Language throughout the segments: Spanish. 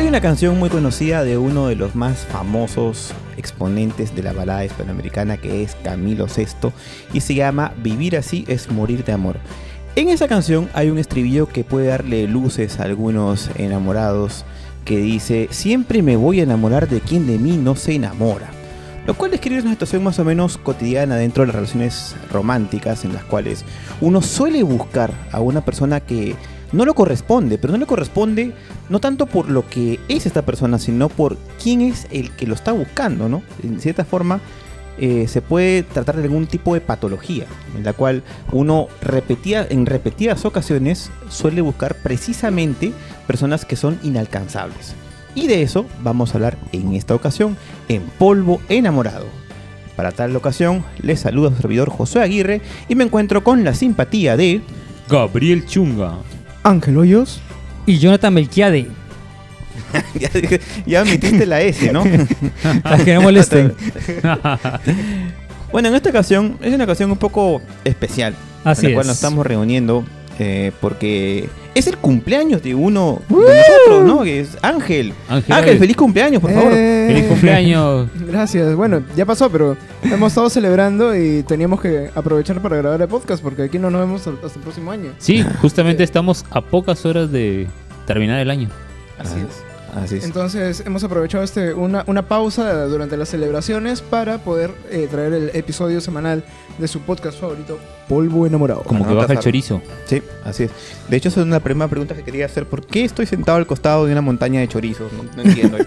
Hay una canción muy conocida de uno de los más famosos exponentes de la balada hispanoamericana que es Camilo VI y se llama Vivir así es morir de amor. En esa canción hay un estribillo que puede darle luces a algunos enamorados que dice, siempre me voy a enamorar de quien de mí no se enamora. Lo cual describe una situación más o menos cotidiana dentro de las relaciones románticas en las cuales uno suele buscar a una persona que no lo corresponde, pero no le corresponde no tanto por lo que es esta persona, sino por quién es el que lo está buscando, ¿no? En cierta forma, eh, se puede tratar de algún tipo de patología, en la cual uno repetía, en repetidas ocasiones suele buscar precisamente personas que son inalcanzables. Y de eso vamos a hablar en esta ocasión, en Polvo Enamorado. Para tal ocasión, les saluda su servidor José Aguirre y me encuentro con la simpatía de... Gabriel Chunga. Ángel Hoyos. Y Jonathan Melquiade. ya, ya omitiste la S, ¿no? Para que no molesten. bueno, en esta ocasión es una ocasión un poco especial. Así en la cual es. nos estamos reuniendo eh, porque es el cumpleaños de uno de nosotros, ¿no? Que es Ángel. Ángel, Ángel, feliz cumpleaños, por favor. Eh, Feliz cumpleaños. Gracias. Bueno, ya pasó, pero hemos estado celebrando y teníamos que aprovechar para grabar el podcast porque aquí no nos vemos hasta el próximo año. Sí, justamente estamos a pocas horas de terminar el año. Así es. Así es. Entonces hemos aprovechado este, una, una pausa durante las celebraciones para poder eh, traer el episodio semanal de su podcast favorito, Polvo Enamorado. Como que baja el chorizo. Sí, así es. De hecho, esa es una primera pregunta que quería hacer. ¿Por qué estoy sentado al costado de una montaña de chorizos? No, no entiendo.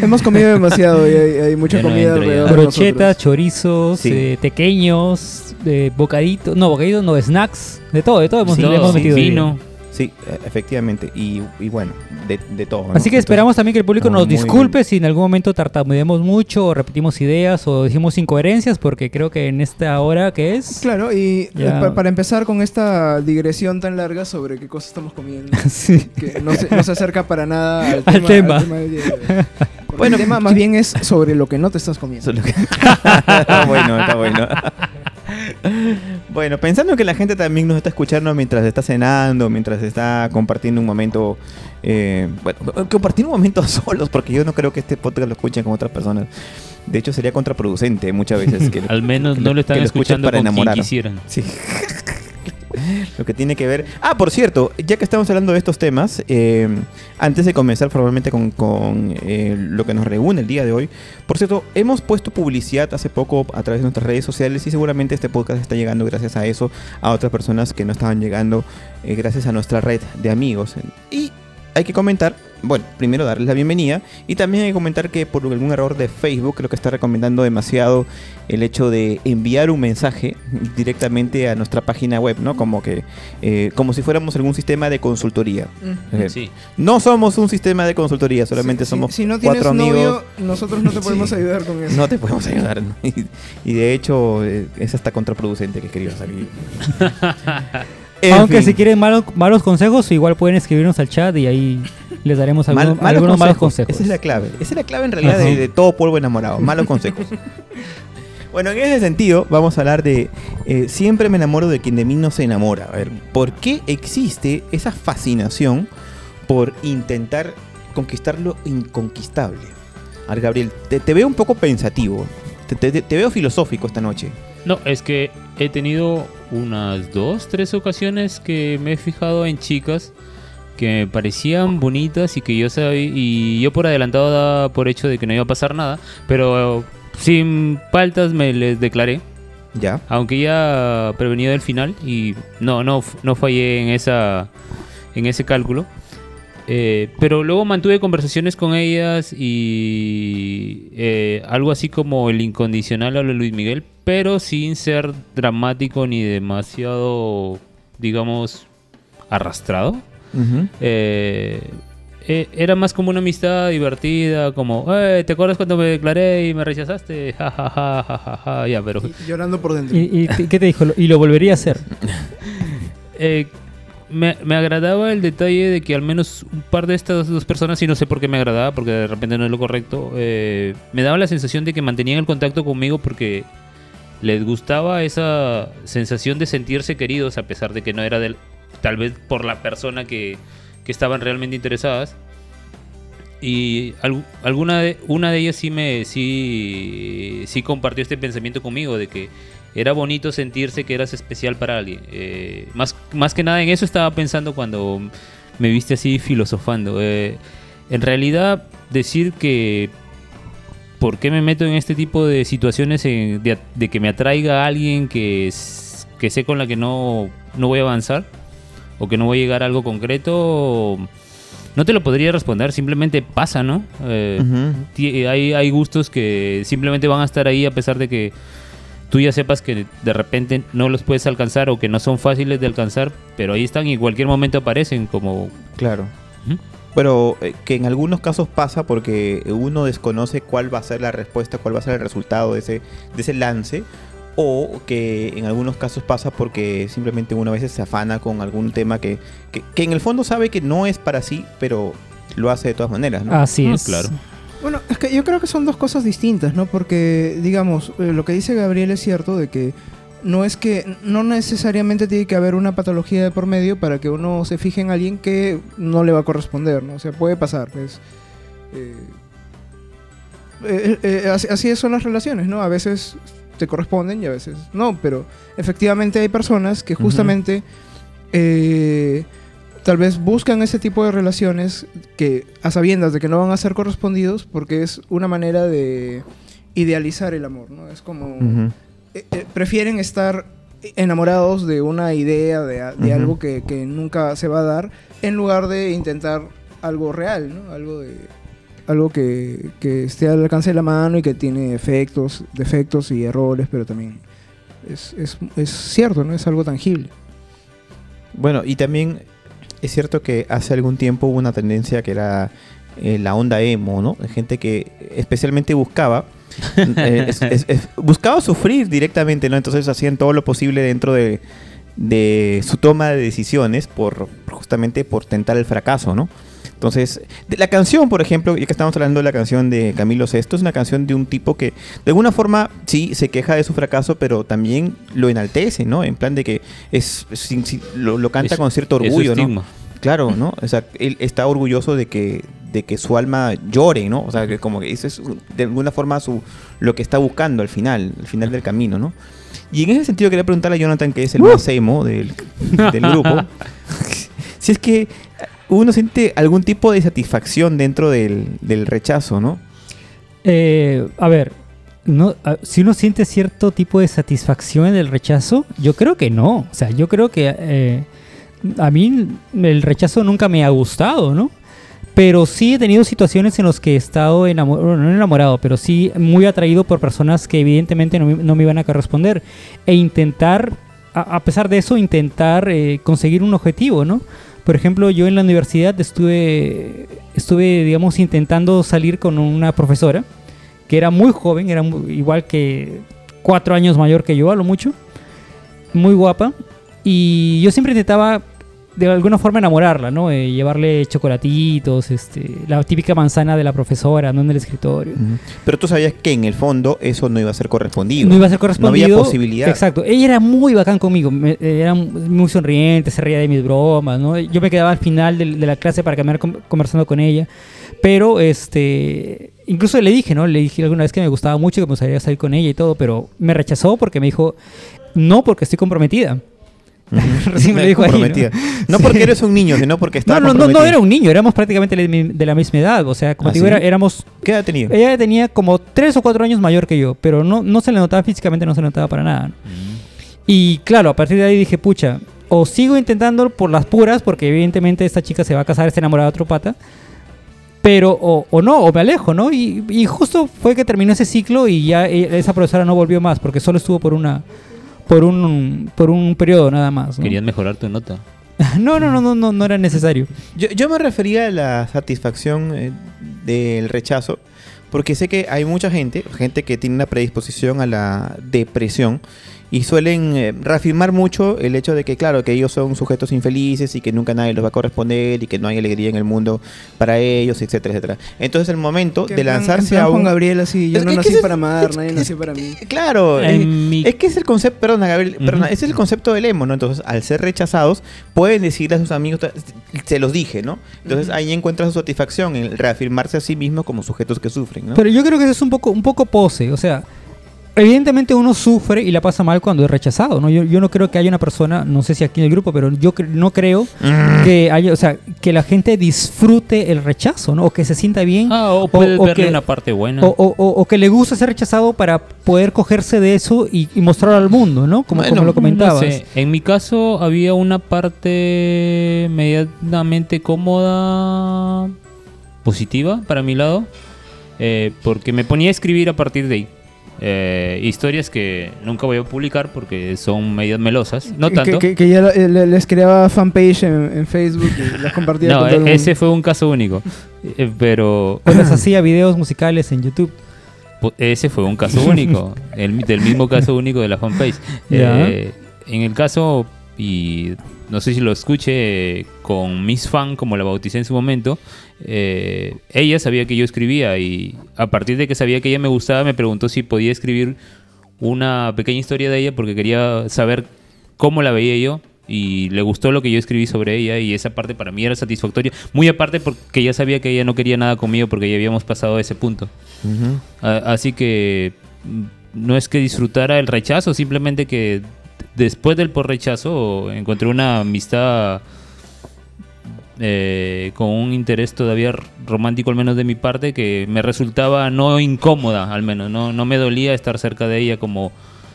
Hemos comido demasiado y hay, hay mucha comida alrededor de Brochetas, chorizos, Sí. eh, pequeños, eh, bocaditos, no, bocaditos, no, snacks, de todo, de todo hemos, Sí, le hemos sí, metido. ahí. vino. Sí, eh, efectivamente. Y, y bueno, de, de todo. ¿no? Así que esperamos también que el público nos disculpe si en algún momento tartamudeamos mucho o repetimos ideas o decimos incoherencias porque creo que en esta hora que es... Claro, y Ya. eh, pa- para empezar con esta digresión tan larga sobre qué cosas estamos comiendo, sí. que no se, no se acerca para nada al Al tema. tema. del día de Bueno, el tema más bien es sobre lo que no te estás comiendo. Está bueno, está bueno. bueno, pensando que la gente también nos está escuchando mientras está cenando, mientras está compartiendo un momento, eh, bueno, compartir un momento solos, porque yo no creo que este podcast lo escuchen con otras personas. De hecho, sería contraproducente muchas veces. Que, Al menos que no lo están que escuchando para con enamorar. quisieran. Sí. Lo que tiene que ver. Ah, por cierto, ya que estamos hablando de estos temas, eh, antes de comenzar formalmente con, con, eh, lo que nos reúne el día de hoy, por cierto, hemos puesto publicidad hace poco a través de nuestras redes sociales y seguramente este podcast está llegando gracias a eso a otras personas que no estaban llegando eh, gracias a nuestra red de amigos. Y hay que comentar, bueno, primero darles la bienvenida y también hay que comentar que por algún error de Facebook creo que está recomendando demasiado el hecho de enviar un mensaje directamente a nuestra página web, ¿no? Como que, eh, como si fuéramos algún sistema de consultoría. Mm. Eh, Sí. No somos un sistema de consultoría, solamente Si- somos si, si no tienes cuatro amigos. novio, nosotros no te podemos Sí. ayudar con eso. No te podemos ayudar. ¿no? Y, y de hecho, eh, es hasta contraproducente que quería salir. En Aunque fin. si quieren malos, malos consejos, igual pueden escribirnos al chat y ahí les daremos Mal- algunos, malos algunos malos consejos. Esa es la clave. Esa es la clave en realidad de, de todo polvo enamorado. Malos consejos. bueno, en ese sentido, vamos a hablar de eh, siempre me enamoro de quien de mí no se enamora. A ver, ¿por qué existe esa fascinación por intentar conquistar lo inconquistable? A ver, Gabriel, te, te veo un poco pensativo. Te, te- te veo filosófico esta noche. No, es que he tenido unas dos, tres ocasiones que me he fijado en chicas que me parecían bonitas y que yo sabía y yo por adelantado daba por hecho de que no iba a pasar nada, pero sin faltas me les declaré, ¿Ya? aunque ya prevenido del final y no no no fallé en esa en ese cálculo. Eh, pero luego mantuve conversaciones con ellas y eh, algo así como el incondicional a lo de Luis Miguel, pero sin ser dramático ni demasiado, digamos, arrastrado. Eh, eh, era más como una amistad divertida, como, "Eh, ¿te acuerdas cuando me declaré y me rechazaste? Ja, ja, ja, ja, ja, ja". Ya, pero... Y llorando por dentro. ¿Y, y qué te dijo? Y lo volvería a hacer. Eh, me, me agradaba el detalle de que al menos un par de estas dos personas, y no sé por qué me agradaba, porque de repente no es lo correcto, eh, me daba la sensación de que mantenían el contacto conmigo porque les gustaba esa sensación de sentirse queridos, a pesar de que no era del, tal vez por la persona que, que estaban realmente interesadas. Y al- alguna de, una de ellas sí me sí, sí compartió este pensamiento conmigo de que era bonito sentirse que eras especial para alguien. Eh, más, más que nada en eso estaba pensando cuando me viste así filosofando. Eh, en realidad, decir que por qué me meto en este tipo de situaciones en- de, de que me atraiga a alguien que, que sé con la que no, no voy a avanzar o que no voy a llegar a algo concreto, no te lo podría responder, simplemente pasa, ¿no? Eh, hay, hay gustos que simplemente van a estar ahí a pesar de que tú ya sepas que de repente no los puedes alcanzar o que no son fáciles de alcanzar, pero ahí están y en cualquier momento aparecen como... Claro. Ujú. Pero eh, que en algunos casos pasa porque uno desconoce cuál va a ser la respuesta, cuál va a ser el resultado de ese, de ese lance. O que en algunos casos pasa porque simplemente uno a veces se afana con algún tema que, que, que en el fondo sabe que no es para sí, pero lo hace de todas maneras, ¿no? Así Ah, es. claro. Bueno, es que yo creo que son dos cosas distintas, ¿no? Porque, digamos, eh, lo que dice Gabriel es cierto de que no es que, no necesariamente tiene que haber una patología de por medio para que uno se fije en alguien que no le va a corresponder, ¿no? O sea, puede pasar, es... eh, eh, eh, así, así son las relaciones, ¿no? A veces te corresponden y a veces no, pero efectivamente hay personas que justamente eh, tal vez buscan ese tipo de relaciones que a sabiendas de que no van a ser correspondidos porque es una manera de idealizar el amor, ¿no? Es como eh, eh, prefieren estar enamorados de una idea, de, algo que, que nunca se va a dar, en lugar de intentar algo real, ¿no? Algo de algo que, que esté al alcance de la mano y que tiene efectos, defectos y errores, pero también es, es, es cierto, ¿no? Es algo tangible. Bueno, y también es cierto que hace algún tiempo hubo una tendencia que era eh, la onda emo, ¿no? Gente que especialmente buscaba eh, es- es- es- buscaba sufrir directamente, ¿no? Entonces hacían todo lo posible dentro de, de su toma de decisiones por justamente por tentar el fracaso, ¿no? Entonces, de la canción, por ejemplo, ya que estamos hablando de la canción de Camilo Sesto, es una canción de un tipo que de alguna forma sí se queja de su fracaso, pero también lo enaltece, ¿no? En plan de que es, sin- sin- lo, lo canta Es- con cierto es su orgullo, ¿no? Claro, ¿no? O sea, él está orgulloso de que, de que su alma llore, ¿no? O sea, que como que eso es de alguna forma su, lo que está buscando al final, al final del camino, ¿no? Y en ese sentido quería preguntarle a Jonathan, que es el más emo del, del grupo, si es que uno siente algún tipo de satisfacción dentro del, del rechazo, ¿no? Eh, a ver, no, si uno siente cierto tipo de satisfacción en el rechazo, yo creo que no. O sea, yo creo que eh, a mí el rechazo nunca me ha gustado, ¿no? Pero sí he tenido situaciones en las que he estado enamorado, no enamorado, pero sí muy atraído por personas que evidentemente no, me- iban a corresponder. E intentar, a, a pesar de eso, intentar eh, conseguir un objetivo, ¿no? Por ejemplo, yo en la universidad estuve, estuve, digamos, intentando salir con una profesora que era muy joven, era igual que cuatro años mayor que yo, a lo mucho, muy guapa. Y yo siempre intentaba de alguna forma enamorarla, ¿no? Eh, llevarle chocolatitos, este, la típica manzana de la profesora, ¿no? En el escritorio. Pero tú sabías que en el fondo eso no iba a ser correspondido. No iba a ser correspondido. No había posibilidad. Exacto. Ella era muy bacán conmigo. me- era muy sonriente, se reía de mis bromas, ¿no? Yo me quedaba al final del- de, la clase para con- conversando con ella. Pero, este... Incluso le dije, ¿no? Le dije alguna vez que me gustaba mucho, que me gustaría salir con ella y todo, pero me rechazó porque me dijo, no, porque estoy comprometida. Recién me lo dijo ahí, ¿no? No, porque eres un niño, sino porque No, estaba no, no, no comprometida. era un niño, éramos prácticamente de la misma edad. O sea, como ¿Ah, te digo, sí? éramos ¿Qué edad tenía? ella tenía como tres o cuatro años mayor que yo, pero no, no se le notaba físicamente, no se le notaba para nada. ¿no? Y claro, a partir de ahí dije, pucha, o sigo intentándolo por las puras, porque evidentemente esta chica se va a casar, está enamorada de otro pata, pero o, o no, o me alejo, ¿no? Y, y justo fue que terminó ese ciclo y ya e- esa profesora no volvió más, porque solo estuvo por una por un por un periodo nada más. ¿no? Querían mejorar tu nota. no, no, no, no, no, no era necesario. Yo, yo me refería a la satisfacción eh, del rechazo, porque sé que hay mucha gente, gente que tiene una predisposición a la depresión y suelen eh, reafirmar mucho el hecho de que, claro, que ellos son sujetos infelices y que nunca nadie los va a corresponder y que no hay alegría en el mundo para ellos, etcétera, etcétera. Entonces el momento Que de plan- lanzarse a Juan un... Gabriel así, yo Es no que- nací que es- para amar, es- nadie es- nació para mí. Claro, mi- es que es el concepto, perdona Gabriel, perdona, ese es el concepto del emo, ¿no? Entonces, al ser rechazados, pueden decirle a sus amigos, se los dije, ¿no? Entonces ahí encuentra su satisfacción en reafirmarse a sí mismo como sujetos que sufren, ¿no? Pero yo creo que eso es un poco, un poco pose. O sea, evidentemente uno sufre y la pasa mal cuando es rechazado. ¿no? Yo, yo no creo que haya una persona, no sé si aquí en el grupo, pero yo cre- no creo Mm. que haya, o sea, que la gente disfrute el rechazo, ¿no? O que se sienta bien. Ah, o puedes o verle que- una parte buena. O, o- o- o que le gusta ser rechazado para poder cogerse de eso y, y mostrarlo al mundo, ¿no? Como, Bueno, como lo comentabas. No sé, En mi caso había una parte medianamente cómoda, positiva para mi lado, eh, porque me ponía a escribir a partir de ahí. Eh, historias que nunca voy a publicar porque son medias melosas. No Que- tanto. Que, que ya le- les creaba fanpage en, en Facebook y las compartía no, con todo el e- mundo. ese fue un caso único. Eh, pero O les hacía videos musicales en YouTube. ese fue un caso único. el, del mismo caso único de la fanpage. Ya. Eh, en el caso, y no sé si lo escuché con Miss Fan, como la bauticé en su momento, eh, ella sabía que yo escribía y a partir de que sabía que ella me gustaba, me preguntó si podía escribir una pequeña historia de ella porque quería saber cómo la veía yo y le gustó lo que yo escribí sobre ella y esa parte para mí era satisfactoria, muy aparte porque ella sabía que ella no quería nada conmigo porque ya habíamos pasado ese punto. A- Así que mm, no es que disfrutara el rechazo, simplemente que después del por rechazo encontré una amistad eh, con un interés todavía romántico, al menos de mi parte, que me resultaba no incómoda, al menos. No, no me dolía estar cerca de ella como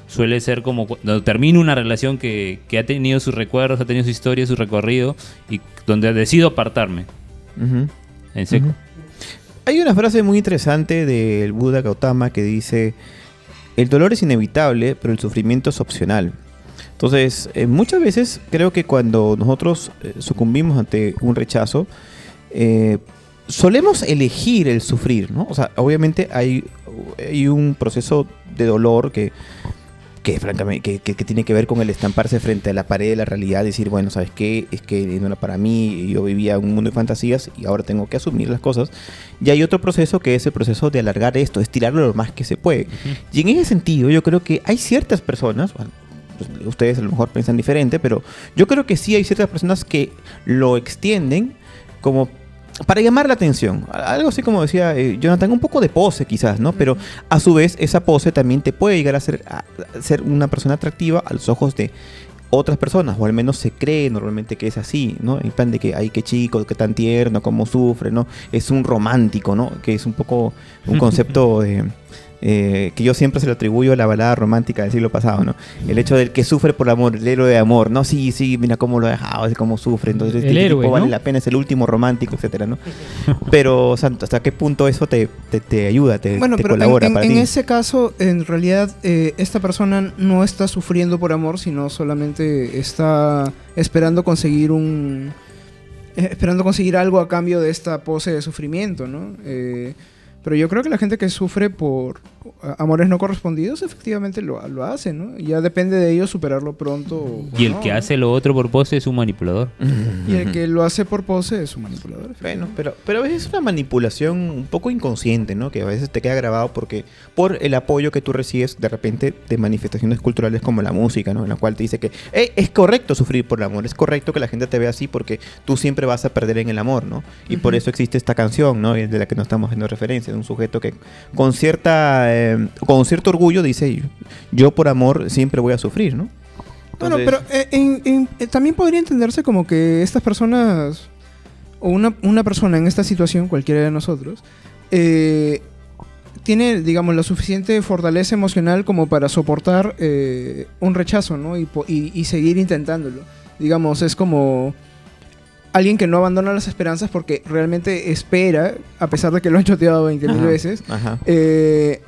suele ser como cuando termino una relación que, que ha tenido sus recuerdos, ha tenido su historia, su recorrido y donde decido apartarme en seco. Hay una frase muy interesante del Buda Gautama que dice, el dolor es inevitable, pero el sufrimiento es opcional. Entonces, eh, muchas veces creo que cuando nosotros eh, sucumbimos ante un rechazo, eh, solemos elegir el sufrir, ¿no? O sea, obviamente hay, hay un proceso de dolor que, que francamente, que, que- tiene que ver con el estamparse frente a la pared de la realidad, decir, bueno, ¿sabes qué? Es que no era para mí, yo vivía un mundo de fantasías y ahora tengo que asumir las cosas. Y hay otro proceso que es el proceso de alargar esto, estirarlo lo más que se puede. Y en ese sentido, yo creo que hay ciertas personas, bueno, pues, ustedes a lo mejor piensan diferente, pero yo creo que sí hay ciertas personas que lo extienden como para llamar la atención. Algo así como decía eh, Jonathan, un poco de pose quizás, ¿no? Pero a su vez esa pose también te puede llegar a ser, a ser una persona atractiva a los ojos de otras personas, o al menos se cree normalmente que es así, ¿no? En plan de que, ay, qué chico, qué tan tierno, cómo sufre, ¿no? Es un romántico, ¿no? Que es un poco un concepto de, eh, que yo siempre se lo atribuyo a la balada romántica del siglo pasado, ¿no? El hecho del que sufre por amor, el héroe de amor, ¿no? Sí, sí, mira cómo lo ha dejado, cómo sufre, entonces El este héroe, tipo vale ¿no? la pena, es el último romántico, etcétera, ¿no? Pero, o sea, ¿hasta qué punto eso te, te, te ayuda, te, Bueno, te pero en, colabora en- para en ti? ese caso, en realidad, eh, esta persona no está sufriendo por amor, sino solamente está esperando conseguir un... eh, esperando conseguir algo a cambio de esta pose de sufrimiento, ¿no? Eh, pero yo creo que la gente que sufre por amores no correspondidos, efectivamente lo, lo hace, ¿no? Ya depende de ellos superarlo pronto. o Y el no, que ¿no? hace lo otro por pose es un manipulador. Y el que lo hace por pose es un manipulador. Bueno, pero, pero a veces es una manipulación un poco inconsciente, ¿no? Que a veces te queda grabado porque por el apoyo que tú recibes de repente de manifestaciones culturales como la música, ¿no? En la cual te dice que "Ey, es correcto sufrir por el amor, es correcto que la gente te vea así porque tú siempre vas a perder en el amor, ¿no? Y por eso existe esta canción, ¿no? De la que nos estamos haciendo referencia, de un sujeto que con cierta eh, con cierto orgullo dice yo por amor siempre voy a sufrir, ¿no? Bueno, pero eh, en- en- eh, también podría entenderse como que estas personas, o una, una persona en esta situación, cualquiera de nosotros, eh, tiene, digamos, la suficiente fortaleza emocional como para soportar eh, un rechazo, ¿no? Y, po- y- y seguir intentándolo. Digamos, es como alguien que no abandona las esperanzas porque realmente espera, a pesar de que lo ha choteado 20 mil Ajá, veces, Ajá. eh,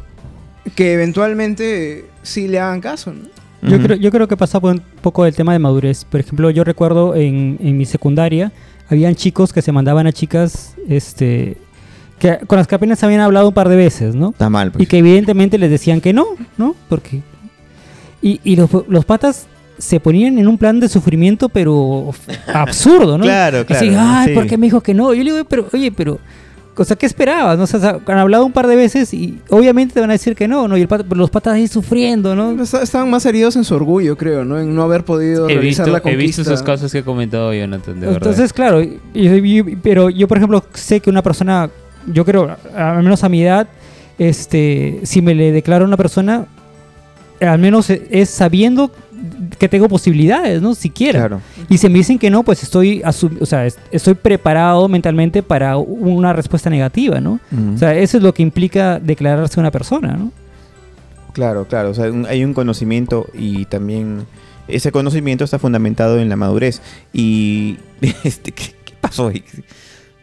que eventualmente sí le hagan caso, ¿no? Yo, creo, yo creo que pasa por un poco el tema de madurez. Por ejemplo, yo recuerdo en, en mi secundaria, habían chicos que se mandaban a chicas este, que, con las que apenas habían hablado un par de veces, ¿no? Está mal, pues. Y que evidentemente les decían que no, ¿no? Porque... Y, y los, los patas se ponían en un plan de sufrimiento, pero absurdo, ¿no? Claro, Así, claro, ay, sí. ¿por qué me dijo que no? Yo le digo, pero, oye, pero... O sea, ¿qué esperabas? ¿no? O sea, han hablado un par de veces y obviamente te van a decir que no, ¿no? Y el pata- los patas ahí sufriendo, ¿no? Est- Estaban más heridos en su orgullo, creo, ¿no? En no haber podido He realizar visto, la he conquista. visto esos casos que ha comentado Jonathan, de verdad. Entonces, claro, y- y- pero yo, por ejemplo, sé que una persona, yo creo, al menos a mi edad, este, si me le declaro a una persona, al menos es sabiendo que tengo posibilidades, ¿no? Siquiera. Claro. Y si me dicen que no, pues estoy, o sea, es- estoy preparado mentalmente para una respuesta negativa, ¿no? O sea, eso es lo que implica declararse una persona, ¿no? Claro, claro. O sea, un- hay un conocimiento y también ese conocimiento está fundamentado en la madurez. Y este, ¿qué, qué pasó ahí?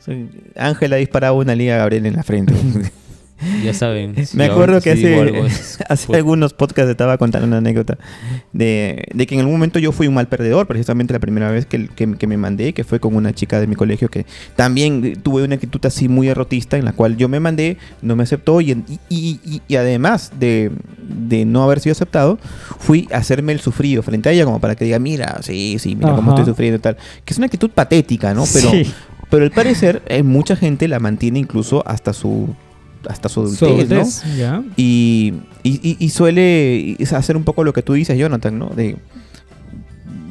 Soy- Ángela disparaba una liga a Gabriel en la frente. ya saben. si Me acuerdo que hace, algo es- hace pues, algunos podcasts estaba contando una anécdota de, de que en algún momento yo fui un mal perdedor, precisamente la primera vez que, que- que me mandé, que fue con una chica de mi colegio que también tuve una actitud así muy errotista en la cual yo me mandé, no me aceptó y, y- y- además de, de no haber sido aceptado, fui a hacerme el sufrido frente a ella como para que diga, mira, sí, sí, mira cómo estoy sufriendo y tal. Que es una actitud patética, ¿no? Pero, Sí. pero al parecer eh, mucha gente la mantiene incluso hasta su hasta su adultez, ¿no? ¿ya? Y, y- suele hacer un poco lo que tú dices, Jonathan, ¿no? De,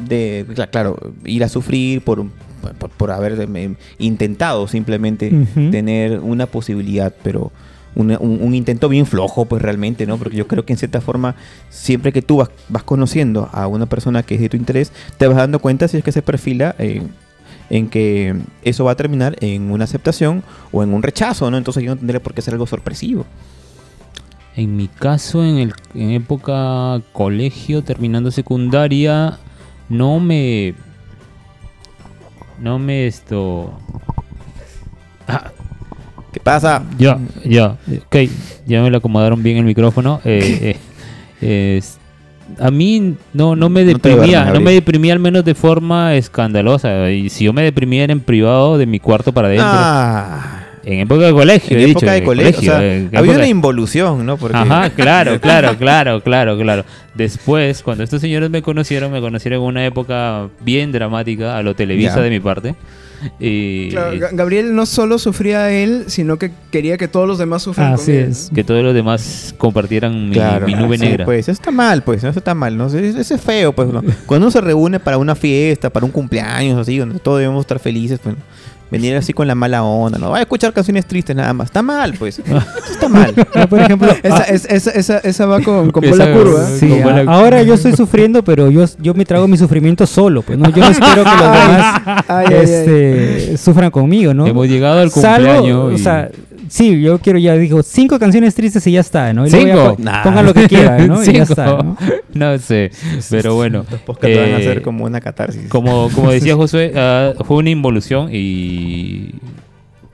de cla- claro, ir a sufrir por, por, por haber eh, intentado simplemente tener una posibilidad, pero una- un, un intento bien flojo, pues realmente, ¿no? Porque yo creo que en cierta forma, siempre que tú vas, vas conociendo a una persona que es de tu interés, te vas dando cuenta si es que se perfila en, en que eso va a terminar en una aceptación o en un rechazo, ¿no? Entonces yo no tendría por qué ser algo sorpresivo. En mi caso, en, el, en época colegio, terminando secundaria, no me... No me esto... Ah, ¿Qué pasa? ya, ya, ok, ya me lo acomodaron bien el micrófono. Eh, eh, es- a mí no, no me deprimía, no me deprimía al menos de forma escandalosa. Y si yo me deprimía era en privado de mi cuarto para adentro. Ah, En época de colegio, en he época dicho, de colegio. o sea, en había época- una involución, ¿no? Porque Ajá, claro, claro, claro, claro, claro. Después, cuando estos señores me conocieron, me conocieron en una época bien dramática a lo Televisa de mi parte. Y Claro, Ga- Gabriel no solo sufría él, sino que quería que todos los demás Así con él. es. que todos los demás compartieran mi, Claro, mi nube negra. Pues eso está mal, pues, eso está mal, ¿no? Eso, eso es feo, pues. ¿no? Cuando uno se reúne para una fiesta, para un cumpleaños, así, donde todos debemos estar felices, pues, venir así con la mala onda, ¿no? Va a escuchar canciones tristes nada más. Está mal, pues. Eso está mal. Ah, por ejemplo, Esa, ah, es- esa, esa, esa va con, con Esa- bola curva. sí. La- ahora yo estoy sufriendo, pero yo, yo me trago mi sufrimiento solo, pues no, yo no espero que los demás Ay, ay, ay. este, sufran conmigo, ¿no? Hemos llegado al Salvo, cumpleaños. o sea, sí, yo quiero ya digo cinco canciones tristes y ya está, ¿no? Y ¿Cinco? po- Nah. pongan lo que quieran, ¿no? Y ya Cinco. está, ¿no? No sé, pero bueno. Los podcasts van a eh, ser como una catarsis. Como, como decía Josué, ah, fue una involución y...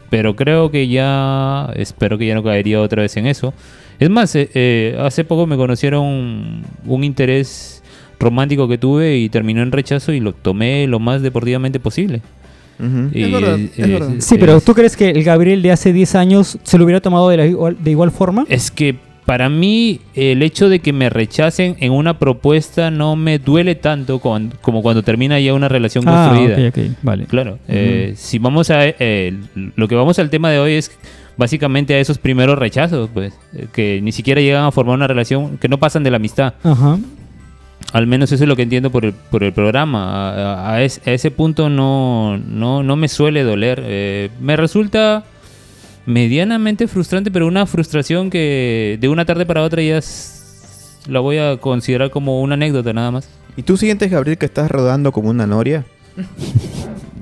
Pero creo que ya... Espero que ya no caería otra vez en eso. Es más, eh, eh, hace poco me conocieron un, interés romántico que tuve y terminó en rechazo y lo tomé lo más deportivamente posible. Ujú. Y, Es verdad, eh, es verdad. Sí, pero ¿tú crees que el Gabriel de hace 10 años se lo hubiera tomado de, la igual, de igual forma? Es que para mí el hecho de que me rechacen en una propuesta no me duele tanto como cuando termina ya una relación Ah, construida. ok, ok, vale. Claro, eh, si vamos a eh, lo que vamos al tema de hoy es básicamente a esos primeros rechazos, pues, eh, que ni siquiera llegan a formar una relación, que no pasan de la amistad. Ajá. Al menos eso es lo que entiendo por el, por el programa. A, a es- a ese punto no, no, no me suele doler. Eh, me resulta medianamente frustrante, pero una frustración que de una tarde para otra ya es- la voy a considerar como una anécdota nada más. ¿Y tú sientes, Gabriel, que estás rodando como una noria?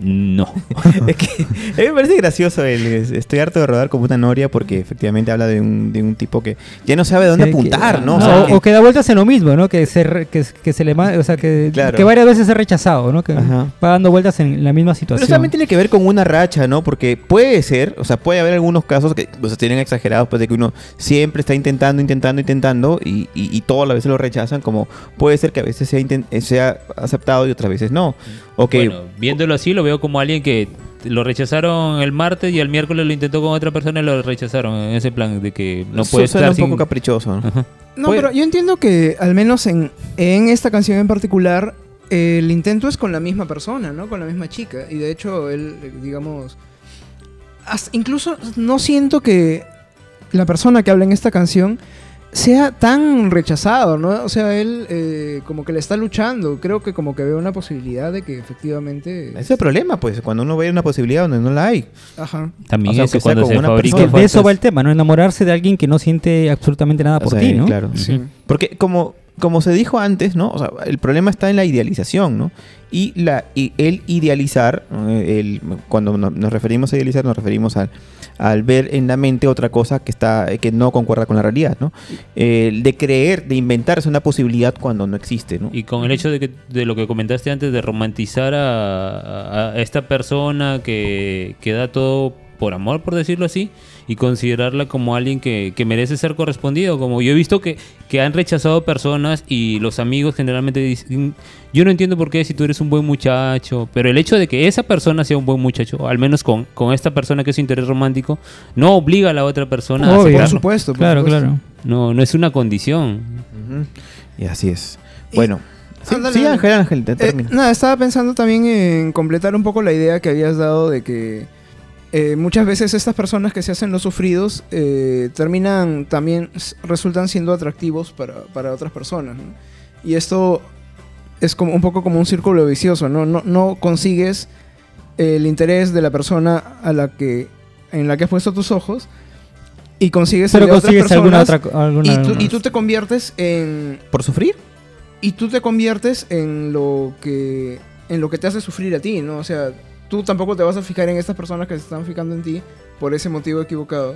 No. es que a mí me parece gracioso el estoy harto de rodar como una noria porque efectivamente habla de un, de un tipo que ya no sabe dónde apuntar, ¿no? O, O sea, que- o que da vueltas en lo mismo, ¿no? Que se, re- que, que se le o sea, que, Claro. que varias veces es rechazado, ¿no? Que Ajá. va dando vueltas en la misma Pero situación. eso también tiene que ver con una racha, ¿no? Porque puede ser, o sea, puede haber algunos casos que o sea, tienen exagerados, pues de que uno siempre está intentando, intentando, intentando y, y, y todas las veces lo rechazan, como puede ser que a veces sea, inten- sea aceptado y otras veces no. O que, Bueno, viéndolo así, lo veo como alguien que lo rechazaron el martes y el miércoles lo intentó con otra persona y lo rechazaron en ese plan de que no Eso puede suena estar un poco caprichoso. ¿no? Ajá. No, Puede- pero yo entiendo que al menos en, en esta canción en particular, eh, el intento es con la misma persona, ¿no? Con la misma chica. Y de hecho, él, eh, digamos... hasta- incluso no siento que la persona que habla en esta canción sea tan rechazado, ¿no? O sea, él eh, como que le está luchando. Creo que como que ve una posibilidad de que efectivamente... Ese es el problema, pues, cuando uno ve una posibilidad donde no la hay. Ajá. También O sea, eso cuando se fabrica persona. de eso falsas- va el tema, ¿no? Enamorarse de alguien que no siente absolutamente nada por O sea, ti, ¿no? Claro. Sí. Porque como, como se dijo antes, ¿no? O sea, el problema está en la idealización, ¿no? Y, la, y el idealizar, el, cuando no- nos referimos a idealizar, nos referimos al, al ver en la mente otra cosa que está que no concuerda con la realidad, ¿no? El de creer, de inventarse una posibilidad cuando no existe, ¿no? Y con el hecho de, que, de lo que comentaste antes, de romantizar a, a- a esta persona que, que da todo por amor, por decirlo así, y considerarla como alguien que, que merece ser correspondido. Como yo he visto que, que han rechazado personas y los amigos generalmente dicen, yo no entiendo por qué si tú eres un buen muchacho, pero el hecho de que esa persona sea un buen muchacho, al menos con, con esta persona que es su interés romántico, no obliga a la otra persona a Obvio. Por aceptarlo. supuesto. por Claro, supuesto. claro. No, no es una condición. Y así es. Y- Bueno. Sí, Ándale, sí, dale. Ángel, Ángel, te Eh, termino. nada, estaba pensando también en completar un poco la idea que habías dado de que eh, muchas veces estas personas que se hacen los sufridos eh, terminan también, resultan siendo atractivos para, para otras personas. ¿no? Y esto es como un poco como un círculo vicioso, ¿no? No, no consigues el interés de la persona a la que, en la que has puesto tus ojos y consigues el Pero de otras consigues alguna otra... Alguna, y, tú, y tú te conviertes en, ¿Por sufrir? y tú te conviertes en lo que en lo que te hace sufrir a ti, ¿no? O sea, tú tampoco te vas a fijar en estas personas que se están fijando en ti por ese motivo equivocado.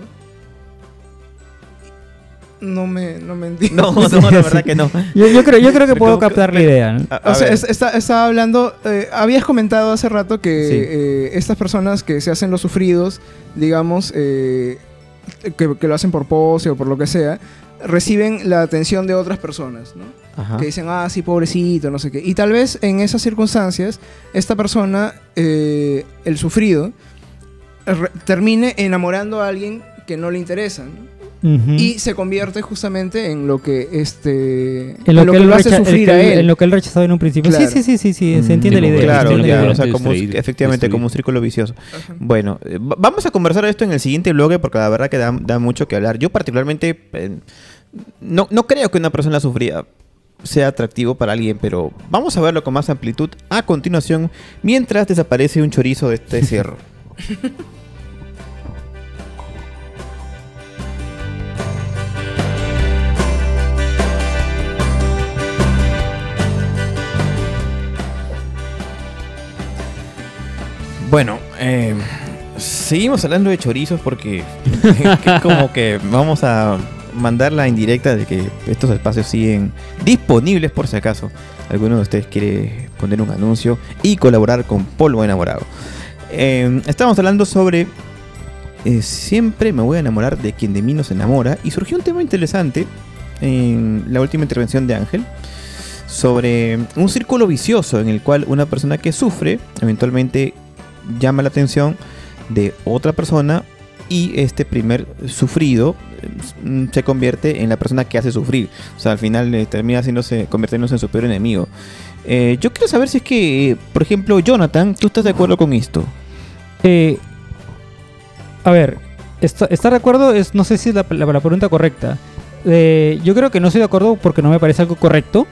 No me, no me entiendo. No, no, la verdad que no. Yo, yo creo, yo creo que puedo captar la idea. ¿no? A- a O sea, es- está- estaba hablando, eh, habías comentado hace rato que Sí. eh, estas personas que se hacen los sufridos, digamos, eh, que, que lo hacen por pose o por lo que sea, reciben la atención de otras personas, ¿no? Ajá. que dicen, ah, sí, pobrecito, no sé qué. Y tal vez en esas circunstancias, esta persona, eh, el sufrido, termine enamorando a alguien que no le interesa. Y se convierte justamente en lo que este en lo, que, él lo hace sufrir que a él- en lo que él rechazaba en un principio. Claro. Sí, sí, sí, sí, sí, se entiende la idea. Claro, se entiende ya, la idea. o sea, Destruir, como, destruir. efectivamente, como un círculo vicioso. Ajá. Bueno, eh, va- vamos a conversar esto en el siguiente bloque porque la verdad que da, da mucho que hablar. Yo particularmente eh, no, no creo que una persona sufrida sea atractivo para alguien, pero vamos a verlo con más amplitud a continuación mientras desaparece un chorizo de este cerro. Bueno, eh, seguimos hablando de chorizos porque que es como que vamos a mandar la indirecta de que estos espacios siguen disponibles por si acaso alguno de ustedes quiere poner un anuncio y colaborar con Polvo Enamorado. Eh, estábamos hablando sobre eh, siempre me voy a enamorar de quien de mí no se enamora y surgió un tema interesante en la última intervención de Ángel sobre un círculo vicioso en el cual una persona que sufre eventualmente llama la atención de otra persona y este primer sufrido se convierte en la persona que hace sufrir. O sea, al final eh, termina haciéndose, convirtiéndose en su peor enemigo. Eh, yo quiero saber si es que, por ejemplo, Jonathan, ¿tú estás de acuerdo con esto? Eh, a ver, esto- estar de acuerdo es, no sé si es la, la- pregunta correcta. Yo creo que no estoy de acuerdo porque no me parece algo correcto,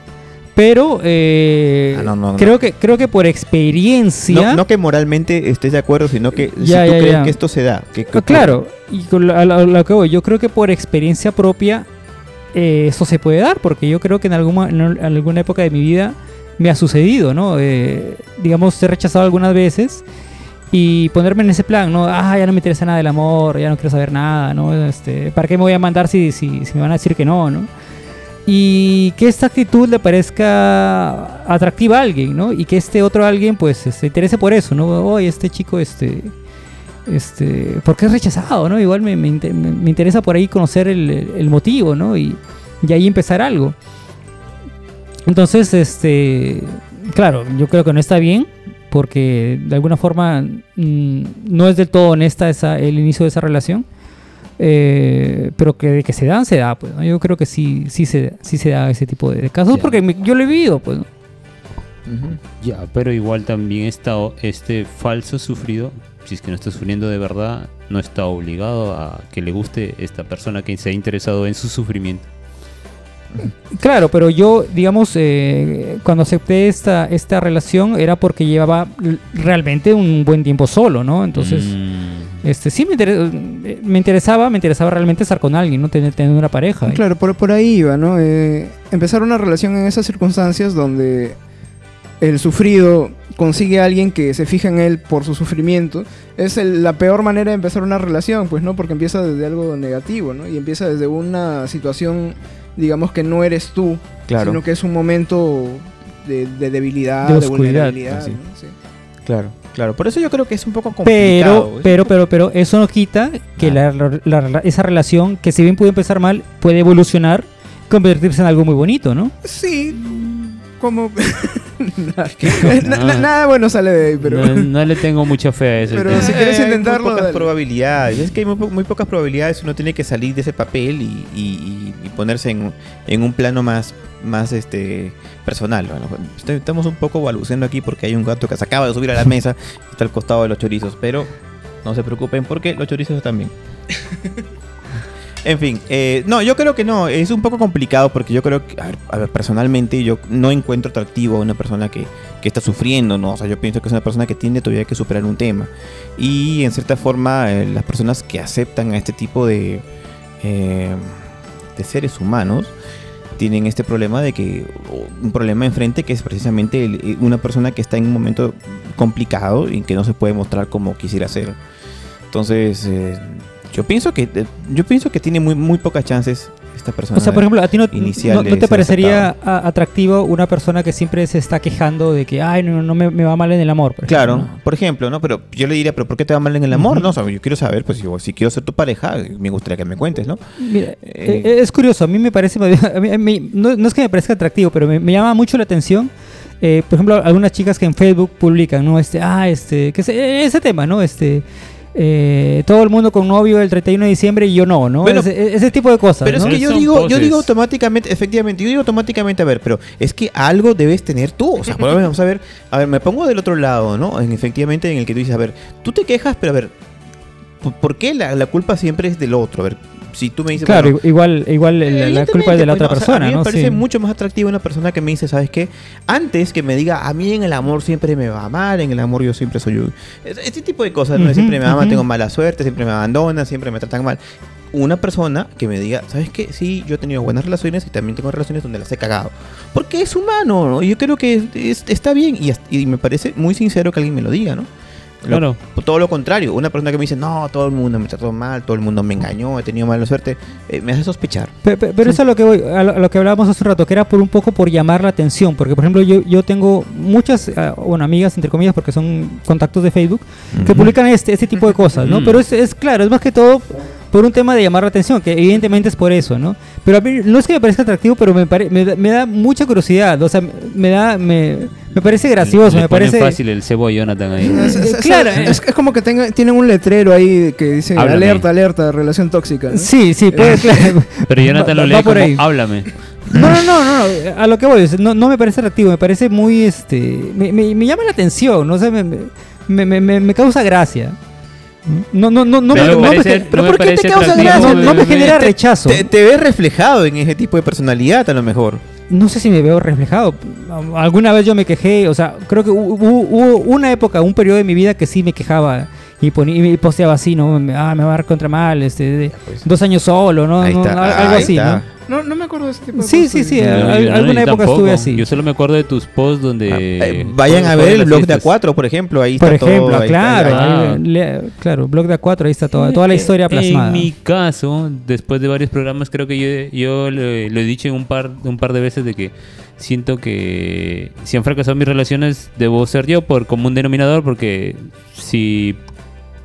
pero eh, Ah, no, no, no. creo que creo que por experiencia, No, que moralmente estés de acuerdo, sino que si tú ya, crees ya. que esto se da. Que, que Ah, claro, y con lo, a lo- a lo que voy, yo creo que por experiencia propia eh, esto se puede dar, porque yo creo que en alguna, en alguna época de mi vida me ha sucedido, ¿no? Eh, digamos, he rechazado algunas veces y ponerme en ese plan, ¿no? Ah, ya no me interesa nada el amor, ya no quiero saber nada, ¿no? Este, ¿Para qué me voy a mandar si, si, si me van a decir que no, ¿no? Y que esta actitud le parezca atractiva a alguien, ¿no? Y que este otro alguien, pues, se interese por eso, ¿no? Oye, este chico, este, este, porque es rechazado, ¿no? Igual me, me- me interesa por ahí conocer el, el motivo, ¿no? Y, y ahí empezar algo. Entonces, este, claro, yo creo que no está bien, porque de alguna forma mm, no es del todo honesta esa, el inicio de esa relación. Eh, pero que de que se dan, se da, pues. ¿no? Yo creo que sí, sí se, sí se da ese tipo de, de casos, porque me- yo lo he vivido, pues. ¿no? Ya, pero igual también está este falso sufrido, si es que no está sufriendo de verdad, no está obligado a que le guste esta persona que se ha interesado en su sufrimiento. Claro, pero yo, digamos, eh, cuando acepté esta, esta relación era porque llevaba realmente un buen tiempo solo, ¿no? Entonces, Mm, este sí me, inter- eh, me interesaba, me interesaba realmente estar con alguien, ¿no? Tener, tener una pareja. Claro, por, por ahí iba, ¿no? Eh, empezar una relación en esas circunstancias donde el sufrido consigue a alguien que se fija en él por su sufrimiento, es el- la peor manera de empezar una relación, pues, ¿no? Porque empieza desde algo negativo, ¿no? Y empieza desde una situación, digamos, que no eres tú, Claro, sino que es un momento de, de debilidad, De vulnerabilidad. así. ¿no? Sí. Claro, claro. Por eso yo creo que es un poco complicado. Pero, ¿eh? pero, pero, pero eso no quita que la- la- la- esa relación, que si bien puede empezar mal, puede evolucionar, convertirse en algo muy bonito, ¿no? Sí, como... na- na- nada bueno sale de ahí, pero... no, no le tengo mucha fe a ese Pero tema. si quieres hay intentarlo, Muy pocas dale. probabilidades. Es que hay muy, po- muy pocas probabilidades. Uno tiene que salir de ese papel y, y- y- y ponerse en, en un plano más, más este personal. Bueno, estoy- estamos un poco balbuceando aquí porque hay un gato que se acaba de subir a la mesa y está al costado de los chorizos. Pero no se preocupen porque los chorizos están bien. En fin, eh, no, yo creo que no, es un poco complicado porque yo creo que, a ver, personalmente yo no encuentro atractivo a una persona que, que está sufriendo, ¿no? O sea, yo pienso que es una persona que tiene todavía que superar un tema. Y en cierta forma, eh, las personas que aceptan a este tipo de, eh, de seres humanos tienen este problema de que, un problema enfrente que es precisamente eh, una persona que está en un momento complicado y que no se puede mostrar como quisiera ser. Entonces, yo pienso que eh, yo pienso que tiene muy, muy pocas chances esta persona. O sea, por ejemplo, ¿a ti no, te parecería atractivo una persona que siempre se está quejando de que, ay, no, no me, me va mal en el amor? por Claro, ejemplo, ¿no? por ejemplo, ¿no? Pero yo le diría, ¿pero por qué te va mal en el amor? No, o sea, yo quiero saber, pues si, si quiero ser tu pareja, me gustaría que me cuentes, ¿no? Mira, Eh, eh, es curioso, a mí me parece, a mí- a mí- no, no es que me parezca atractivo, pero me, me llama mucho la atención. eh, por ejemplo, algunas chicas que en Facebook publican, ¿no? Este, ah, este, que se- ese tema, ¿no? Este, eh, todo el mundo con novio el 31 de diciembre y yo no, ¿no? Bueno, ese, ese tipo de cosas, Pero es ¿no? que yo digo, yo digo automáticamente, efectivamente, yo digo automáticamente, a ver, pero es que algo debes tener tú. O sea, por lo menos, vamos a ver, a ver, me pongo del otro lado, ¿no? En, efectivamente, en el que tú dices, a ver, tú te quejas, pero a ver, ¿por- ¿por qué la, la culpa siempre es del otro? A ver, si tú me dices, Claro, bueno, igual, igual la- culpa es de la otra no, o sea, persona, a mí ¿no? me parece Sí. mucho más atractiva una persona que me dice, ¿sabes qué? Antes que me diga, a mí en el amor siempre me va mal, en el amor yo siempre soy un... Este tipo de cosas, ¿no? Ujú, siempre me ama, tengo mala suerte, siempre me abandonan, siempre me tratan mal. Una persona que me diga, ¿sabes qué? Sí, yo he tenido buenas relaciones y también tengo relaciones donde las he cagado. Porque es humano, ¿no? Yo creo que es- está bien y me parece muy sincero que alguien me lo diga, ¿no? Lo- Claro. todo lo contrario, una persona que me dice, no, todo el mundo me trató mal, todo el mundo me engañó, he tenido mala suerte, eh, me hace sospechar. Pe- pe- Pero, eso es a lo que voy, a lo, a lo que hablábamos hace un rato, que era por un poco por llamar la atención, porque por ejemplo yo, yo tengo muchas, bueno, amigas entre comillas, porque son contactos de Facebook, que publican este, este tipo de cosas, ¿no? Pero es, es claro, es más que todo por un tema de llamar la atención, que evidentemente es por eso, ¿no? Pero a mí no es que me parezca atractivo, pero me, pare- me, da, me da mucha curiosidad, o sea, me da, me, me parece gracioso, Le me parece... fácil el cebo a Jonathan ahí. Es, es- es- Claro, es, es como que tenga- tienen un letrero ahí que dice Háblame. alerta, alerta, relación tóxica. ¿no? Sí, sí, puede, claro. Pero Jonathan Va- lo va lee por como, ahí. háblame. No, no, no, no, a lo que voy, es- no, no me parece atractivo, me parece muy, este, me, me- me llama la atención, no sé, me, me, me- me- me causa gracia. No, no, no, no, me, no me parece- gen- pero no ¿por me qué te parece causa atractivo, gracia? no, no me bebé. genera rechazo. Te, te ves reflejado en ese tipo de personalidad, a lo mejor. No sé si me veo reflejado. Alguna vez yo me quejé, o sea, creo que hubo, hubo una época, un periodo de mi vida que sí me quejaba y, ponía, y posteaba así, ¿no? Me- Ah, me va a dar contra mal, este, de- dos años solo, ¿no? Ahí No, está, al- algo ahí así, está. ¿no? No, no me acuerdo de ese tipo de Sí, cosas. sí, sí, No, al- yo no, alguna época tampoco. estuve así. Yo solo me acuerdo de tus posts donde... Ah, eh, vayan a ver el blog de fiestas. A4, por ejemplo. Ahí Por está ejemplo, todo. ahí está, claro, Ah. le- claro, blog de A4, ahí está toda, toda la historia plasmada. En mi caso, después de varios programas, creo que yo, yo lo, lo he dicho un par, un par de veces de que siento que si han fracasado mis relaciones, debo ser yo por común denominador, porque si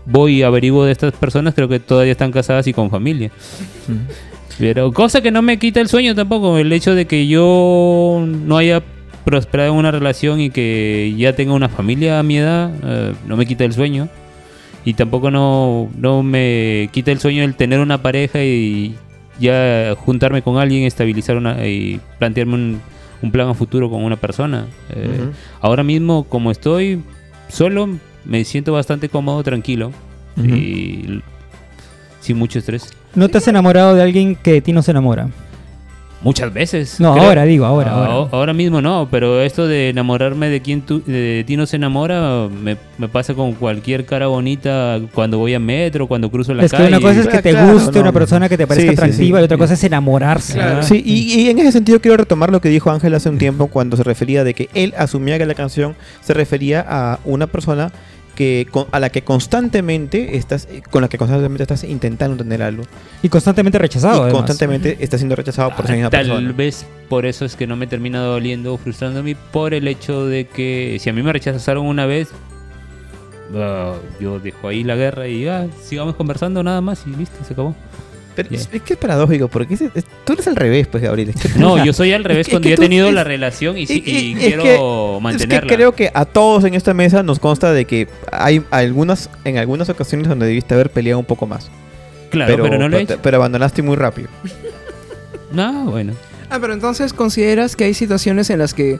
voy y averiguo de estas personas, creo que todavía están casadas y con familia. Pero cosa que no me quita el sueño tampoco, el hecho de que yo no haya prosperado en una relación y que ya tenga una familia a mi edad, eh, no me quita el sueño. Y tampoco no, no me quita el sueño el tener una pareja y ya juntarme con alguien, estabilizar una, y plantearme un, un plan a futuro con una persona. Eh. Ahora mismo, como estoy solo, me siento bastante cómodo, tranquilo y sin mucho estrés. ¿No te has enamorado de alguien que de ti no se enamora? Muchas veces. No, creo. ahora digo, ahora, Ah, ahora. ahora mismo no, pero esto de enamorarme de quien tú, de ti no se enamora, me, me pasa con cualquier cara bonita cuando voy a metro, cuando cruzo la Es que calle. una cosa es que te claro, guste no, una persona que te parezca Sí, sí, atractiva sí. y otra cosa es enamorarse. Claro. Sí, y, y en ese sentido quiero retomar lo que dijo Ángel hace un tiempo cuando se refería de que él asumía que la canción se refería a una persona que con- a la que constantemente estás con la que constantemente estás intentando tener algo Y constantemente rechazado. y además. constantemente estás siendo rechazado por esa misma Ah, Tal persona. vez por eso es que no me termina doliendo o frustrando a mí por el hecho de que si a mí me rechazaron una vez, ah, yo dejo ahí la guerra y ya, sigamos conversando nada más y listo, se acabó. Pero Yeah. es, que es paradójico porque es- es- tú eres al revés, pues Gabriel. Es que- No, yo soy al revés cuando que ya he tenido es- la relación y, sí- y- y y- es quiero que- Es mantenerla. que creo que a todos en esta mesa nos consta de que hay algunas en algunas ocasiones donde debiste haber peleado un poco más. claro, pero, no lo he pero, hecho. pero abandonaste muy rápido. No, bueno. Ah, pero entonces consideras que hay situaciones en las que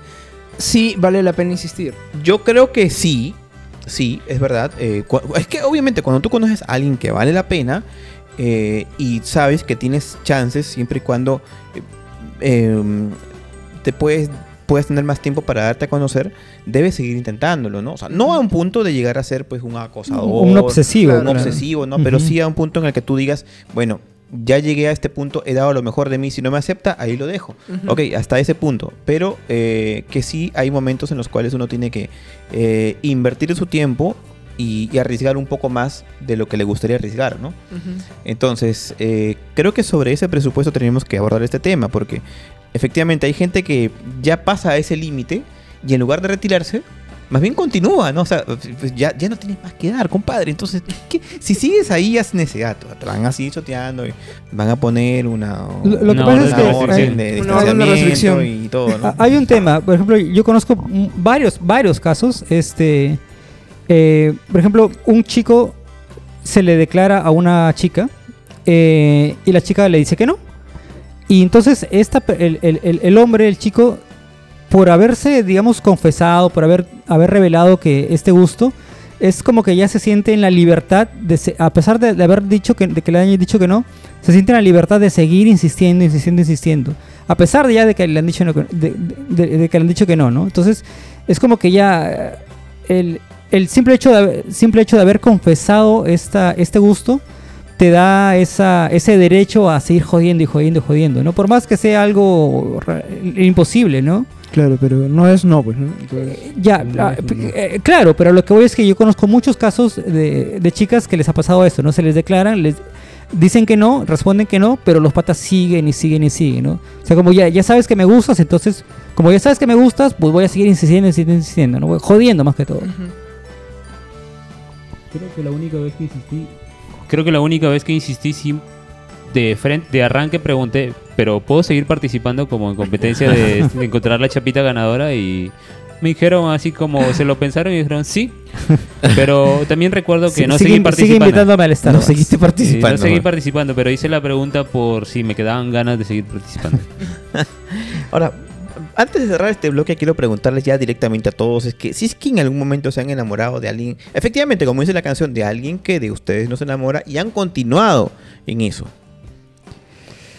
sí vale la pena insistir. Yo creo que sí, sí, es verdad. Eh, es que obviamente cuando tú conoces a alguien que vale la pena eh, y sabes que tienes chances siempre y cuando eh, em, te puedes puedes tener más tiempo para darte a conocer, debes seguir intentándolo, ¿no? O sea, no a un punto de llegar a ser pues un acosador, Un obsesivo. un claro. obsesivo, ¿no? Pero sí a un punto en el que tú digas, bueno, ya llegué a este punto, he dado lo mejor de mí, si no me acepta, ahí lo dejo. Ok, hasta ese punto. Pero eh, que sí hay momentos en los cuales uno tiene que eh, invertir su tiempo y, y arriesgar un poco más de lo que le gustaría arriesgar, ¿no? Entonces, eh, creo que sobre ese presupuesto tenemos que abordar este tema, porque efectivamente hay gente que ya pasa a ese límite y en lugar de retirarse, más bien continúa, ¿no? O sea, pues ya, ya no tienes más que dar, compadre. Entonces, ¿qué? si sigues ahí, ya es necesidad. Te van a seguir choteando y van a poner una, Lo- lo que una pasa es que orden hay- de una restricción. y todo, ¿no? Hay un tema, por ejemplo, yo conozco varios, varios casos. Este, eh, por ejemplo, un chico se le declara a una chica eh, y la chica le dice que no. Y entonces esta, el, el- el- hombre, el chico, por haberse, digamos, confesado, por haber, haber revelado que este gusto, es como que ya se siente en la libertad, de a pesar de, haber dicho que, de que le hayan dicho que no, se siente en la libertad de seguir insistiendo, insistiendo, insistiendo. A pesar de ya de que le han dicho, de que le han dicho que no, ¿no? Entonces, es como que ya eh, el, el simple, hecho de, haber- simple hecho de haber confesado esta, este gusto te da esa, ese derecho a seguir jodiendo y jodiendo y jodiendo, ¿no? Por más que sea algo imposible, ¿no? Claro, pero no es no, pues, ¿no? Entonces, Ya, no ah, es no. eh, claro, pero lo que voy es que yo conozco muchos casos de, de chicas que les ha pasado esto, ¿no? Se les declaran, les dicen que no, responden que no, pero los patas siguen y siguen y siguen, ¿no? O sea, como ya, ya sabes que me gustas, entonces, como ya sabes que me gustas, pues voy a seguir insistiendo, insistiendo, insistiendo, ¿no? Jodiendo más que todo. Ujú. Creo que la única vez que insistí. Creo que la única vez que insistí sí de frente, de arranque pregunté, pero puedo seguir participando como en competencia de, de encontrar la chapita ganadora y me dijeron así como se lo pensaron y dijeron sí, pero también recuerdo que Sí, no sigue, seguí sigue participando. invitándome al No Starbucks. seguiste Sí, participando. no seguí ¿no? participando, pero hice la pregunta por si me quedaban ganas de seguir participando. Ahora, antes de cerrar este bloque, quiero preguntarles ya directamente a todos: es que si es que en algún momento se han enamorado de alguien, efectivamente, como dice la canción, de alguien que de ustedes no se enamora y han continuado en eso.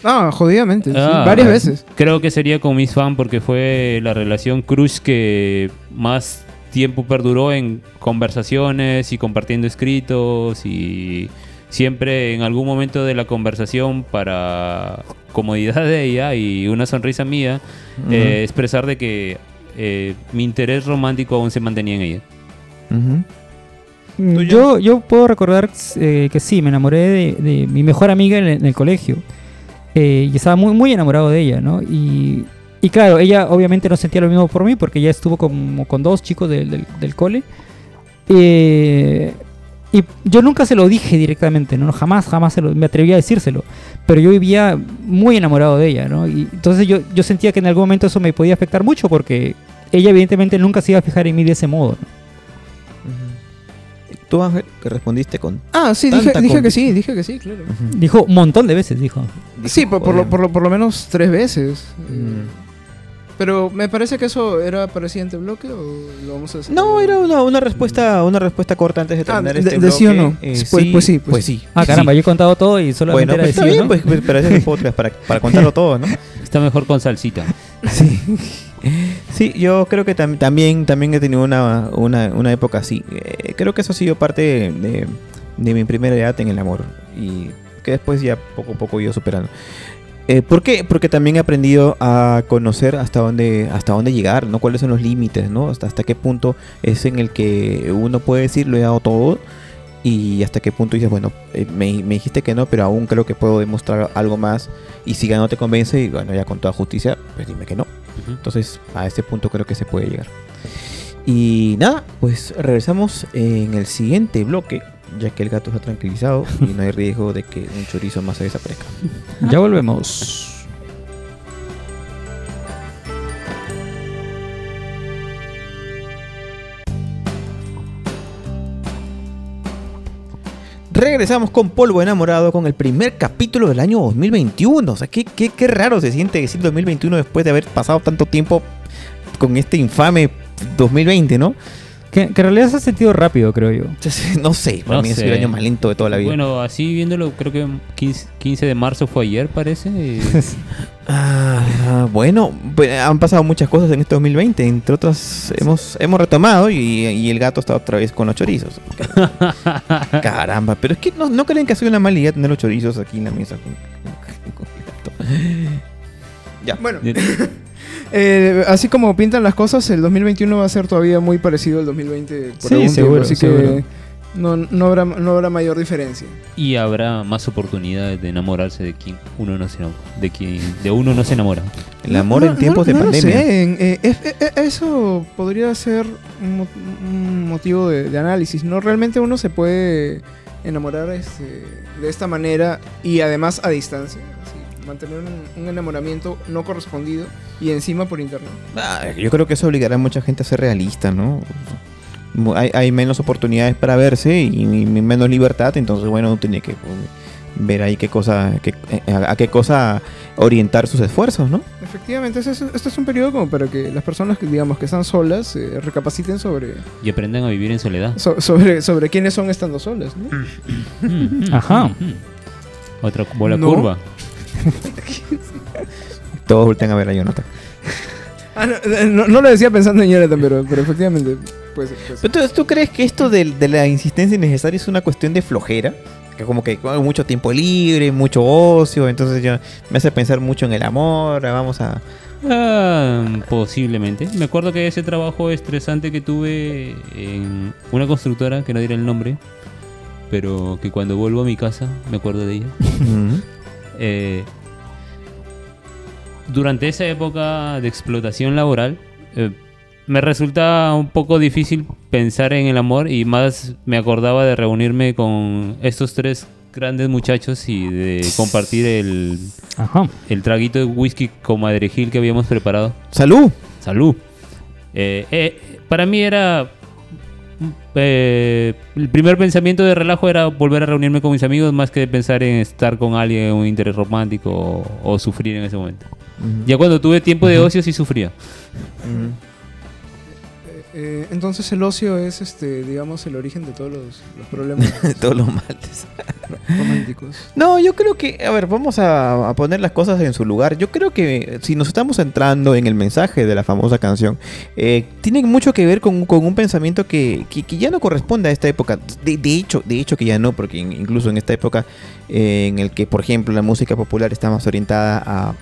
Ah, jodidamente, sí, Ah, varias veces. Creo que sería con Miss Fan porque fue la relación crush que más tiempo perduró en conversaciones y compartiendo escritos y siempre en algún momento de la conversación para comodidad de ella y una sonrisa mía eh, expresar de que eh, mi interés romántico aún se mantenía en ella. ¿Tuyo? Yo, yo puedo recordar eh, que sí, me enamoré de, de mi mejor amiga en el, en el colegio. Eh, y estaba muy, muy enamorado de ella, ¿no? Y, y claro, ella obviamente no sentía lo mismo por mí porque ella estuvo como con dos chicos del, del, del cole. Eh, y yo nunca se lo dije directamente, ¿no? Jamás, jamás se lo- me atreví a decírselo. Pero yo vivía muy enamorado de ella, ¿no? Y entonces yo, yo sentía que en algún momento eso me podía afectar mucho porque ella evidentemente nunca se iba a fijar en mí de ese modo. ¿no? Tú, Ángel, que respondiste con... Ah, sí, dije, Tanta dije que sí, dije que sí, claro. Dijo un montón de veces, dijo. Sí, por, por lo, por, lo, por lo menos tres veces. mm. Pero me parece que eso era para el siguiente bloque o lo vamos a hacer. No, era una, una respuesta una respuesta corta antes de Ah, terminar de- este de bloque. sí o no. Eh, Pues- pues sí, pues pues sí. Ah, caramba, yo he contado todo y solamente Bueno, pues está bien, ¿no? pues, pues, pero ese es el podcast para, para contarlo todo, ¿no? Está mejor con salsita. Sí. Sí, yo creo que tam- también, también he tenido una, una, una época así. Eh, creo que eso ha sido parte de, de mi primera edad en el amor. Y que después ya poco a poco he ido superando. Eh, ¿Por qué? Porque también he aprendido a conocer hasta dónde, hasta dónde llegar, ¿no? Cuáles son los límites, ¿no? Hasta, hasta qué punto es en el que uno puede decir lo he dado todo. Y hasta qué punto dices, bueno, eh, me, me dijiste que no, pero aún creo que puedo demostrar algo más. Y si ya no te convence, y bueno, ya con toda justicia, pues dime que no. Entonces, a ese punto creo que se puede llegar. Y nada, pues regresamos en el siguiente bloque, ya que el gato está tranquilizado y no hay riesgo de que un chorizo más se desaparezca. Ya volvemos. Regresamos con Polvo Enamorado con el primer capítulo del año 2021. O sea, qué, qué, qué raro se siente decir 2021 después de haber pasado tanto tiempo con este infame 2020, ¿no? Que, que en realidad se ha sentido rápido, creo yo. No sé, para No mí ha sido sé. el año más lento de toda la vida. Bueno, así viéndolo, creo que 15, 15 de marzo fue ayer, parece. y- Ah, bueno, pues, han pasado muchas cosas en este 2020. Entre otras, hemos, hemos retomado y, y el gato está otra vez con los chorizos. Caramba, pero es que no, no creen que ha sido una mala idea tener los chorizos aquí en la mesa con, con- con el gato. Ya. Bueno, eh, así como pintan las cosas, el 2021 va a ser todavía muy parecido al 2020 por Sí, seguro, tiempo, así seguro. que no, no, habrá, no habrá mayor diferencia. Y habrá más oportunidades de enamorarse de quien uno no se enamora. De quien de uno no se enamora. El amor No, en no, tiempos no de lo pandemia. sé, en- eh, es- eh, eh, eso podría ser un, un motivo de, de análisis. No realmente uno se puede enamorar este, de esta manera y además a distancia. así, mantener un, un enamoramiento no correspondido y encima por internet. Ah, yo creo que eso obligará a mucha gente a ser realista, ¿no? Hay, hay menos oportunidades para verse y, y menos libertad, entonces bueno, uno tiene que pues, ver ahí qué cosa, qué- eh, a, a qué cosa orientar sus esfuerzos, ¿no? Efectivamente, este es, este es un periodo como para que las personas que digamos que están solas eh, recapaciten sobre, Y aprendan a vivir en soledad. so- sobre, sobre quiénes son estando solas. ¿no? Mm, Ajá. mm. Otra bola No. curva. Todos voltean a ver a Jonathan. Ah, no, eh, no, no lo decía pensando en Jonathan, pero, pero efectivamente, pues, pues Entonces, ¿tú crees que esto de, de la insistencia innecesaria es una cuestión de flojera? Que como que hay mucho tiempo libre, mucho ocio, entonces ya me hace pensar mucho en el amor, ah, vamos a... Ah, posiblemente. Me acuerdo que ese trabajo estresante que tuve en una constructora, que no diré el nombre, pero que cuando vuelvo a mi casa me acuerdo de ella. Eh, durante esa época de explotación laboral, eh, me resulta un poco difícil pensar en el amor y más me acordaba de reunirme con estos tres grandes muchachos y de compartir el, Ajá. el traguito de whisky con madrejil que habíamos preparado. ¡Salud! Salud. Eh, eh, para mí era... eh, el primer pensamiento de relajo era volver a reunirme con mis amigos más que pensar en estar con alguien en un interés romántico o, o sufrir en ese momento. Ya cuando tuve tiempo de ocio sí sufría. Eh, entonces el ocio es, este, digamos, el origen de todos los, los problemas Todos los males. románticos. No, yo creo que, a ver, vamos a, a poner las cosas en su lugar. Yo creo que si nos estamos centrando en el mensaje de la famosa canción, eh, tiene mucho que ver con, con un pensamiento que, que- que ya no corresponde a esta época. De, de hecho, de hecho que ya no, porque in- incluso en esta época eh, en el que, por ejemplo, la música popular está más orientada a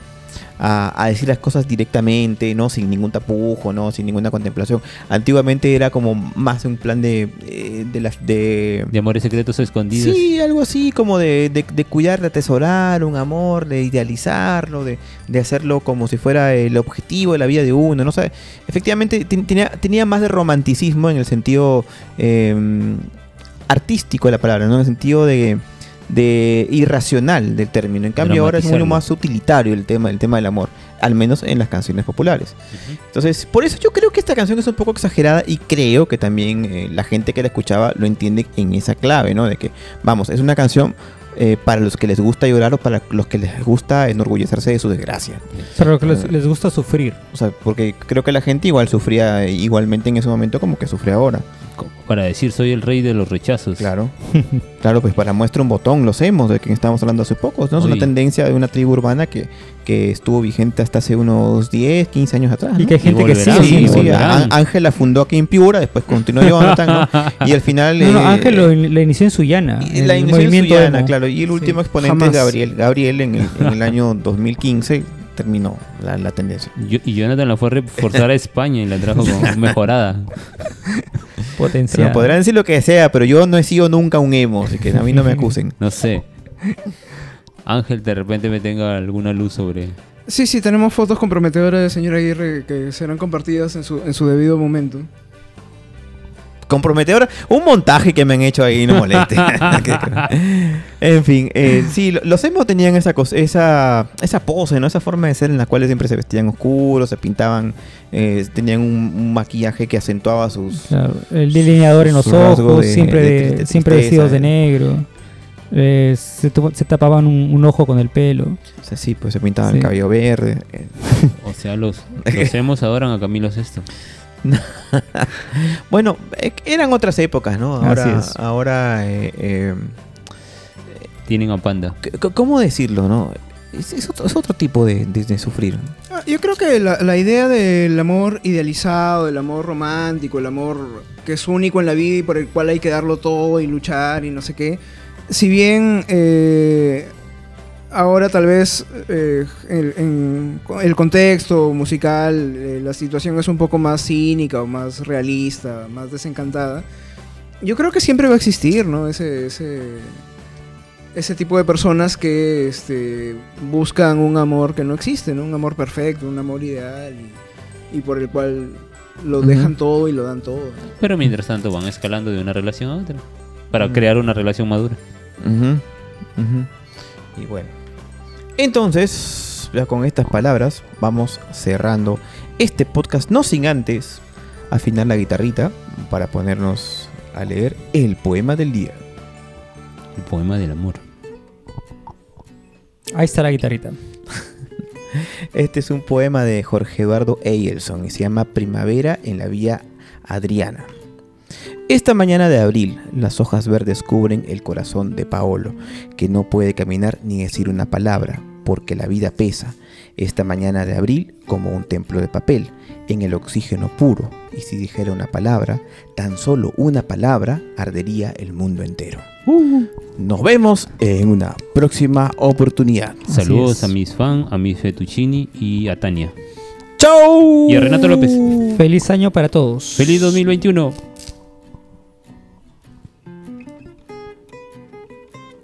a, a decir las cosas directamente, ¿no? Sin ningún tapujo, ¿no? Sin ninguna contemplación. Antiguamente era como más un plan de, eh, de, de, De amores secretos escondidos. Sí, algo así como de, de, de cuidar, de atesorar un amor, de idealizarlo, de, de hacerlo como si fuera el objetivo de la vida de uno, ¿no? O sea, efectivamente ten- tenía, tenía más de romanticismo en el sentido eh, artístico de la palabra, ¿no? En el sentido de, de irracional del término. En cambio ahora es mucho más utilitario el tema, el tema del amor. al menos en las canciones populares. Entonces, por eso yo creo que esta canción es un poco exagerada y creo que también eh, la gente que la escuchaba lo entiende en esa clave, ¿no? De que, vamos, es una canción eh, para los que les gusta llorar o para los que les gusta enorgullecerse de su desgracia. Para los que les, les gusta sufrir. O sea, porque creo que la gente igual sufría igualmente en ese momento como que sufre ahora. Para decir soy el rey de los rechazos. Claro. claro, pues para muestra un botón, los hemos, de quien estábamos hablando hace poco. ¿no? Es una tendencia de una tribu urbana que, que estuvo vigente hasta hace unos 10, 15 años atrás. Y ¿no? que hay gente que sigue Sí, sí, Ángela fundó aquí en Piura, después continuó tango y al final... No, no, eh, Ángel lo, lo inició en Sullana. y en la el inició en emo. claro, y el último Sí, exponente jamás. es Gabriel. Gabriel en el, en el año 2015 terminó la, la tendencia. Yo- y Jonathan la fue a reforzar a España y la trajo como mejorada. Potencial. Me podrán decir lo que sea, pero yo no he sido nunca un emo, así que a mí no me acusen. No sé. Ángel de repente me tenga alguna luz sobre... Sí, sí, tenemos fotos comprometedoras de señor Aguirre que serán compartidas en su, en su debido momento. Comprometedora. Un montaje que me han hecho ahí, no moleste. en fin, eh, sí, lo- los emo tenían esa, cosa, esa, esa pose, ¿no? Esa forma de ser en la cual siempre se vestían oscuros, se pintaban, eh, tenían un, un maquillaje que acentuaba sus... Claro, el delineador en los ojos, de- siempre, de siempre vestidos de negro. Eh, se, tapaban un, un ojo con el pelo. O sea, sí, pues se pintaban Sí. el cabello verde. O sea, los, los hemos adoran a Camilo Sesto. Bueno, eh, eran otras épocas, ¿no? Así Ahora, es. ahora eh, eh, Tienen a Panda. ¿cómo decirlo, no? Es, es otro, es otro tipo de, de- de sufrir. Ah, Yo creo que la, la idea del amor idealizado, del amor romántico, el amor que es único en la vida y por el cual hay que darlo todo y luchar y no sé qué, si bien eh, ahora tal vez eh, el, en- el contexto musical, eh, la situación es un poco más cínica o más realista, más desencantada, yo creo que siempre va a existir, ¿no? Ese, ese, ese tipo de personas que este, buscan un amor que no existe, ¿no? Un amor perfecto, un amor ideal y, y por el cual lo Ujú. dejan todo y lo dan todo. ¿no? Pero mientras tanto van escalando de una relación a otra. Para Mm. crear una relación madura. Ujú, ujú. Y bueno. Entonces, ya con estas palabras, vamos cerrando este podcast, no sin antes afinar la guitarrita para ponernos a leer el poema del día. El poema del amor. Ahí está la guitarrita. Este es un poema de Jorge Eduardo Eyelson y se llama Primavera en la Vía Adriana. Esta mañana de abril, las hojas verdes cubren el corazón de Paolo, que no puede caminar ni decir una palabra, porque la vida pesa. Esta mañana de abril, como un templo de papel, en el oxígeno puro, y si dijera una palabra, tan solo una palabra, ardería el mundo entero. Nos vemos en una próxima oportunidad. Saludos a mis fans, a mis Fettuccini y a Tania. ¡Chau! Y a Renato López. Feliz año para todos. ¡Feliz 2021!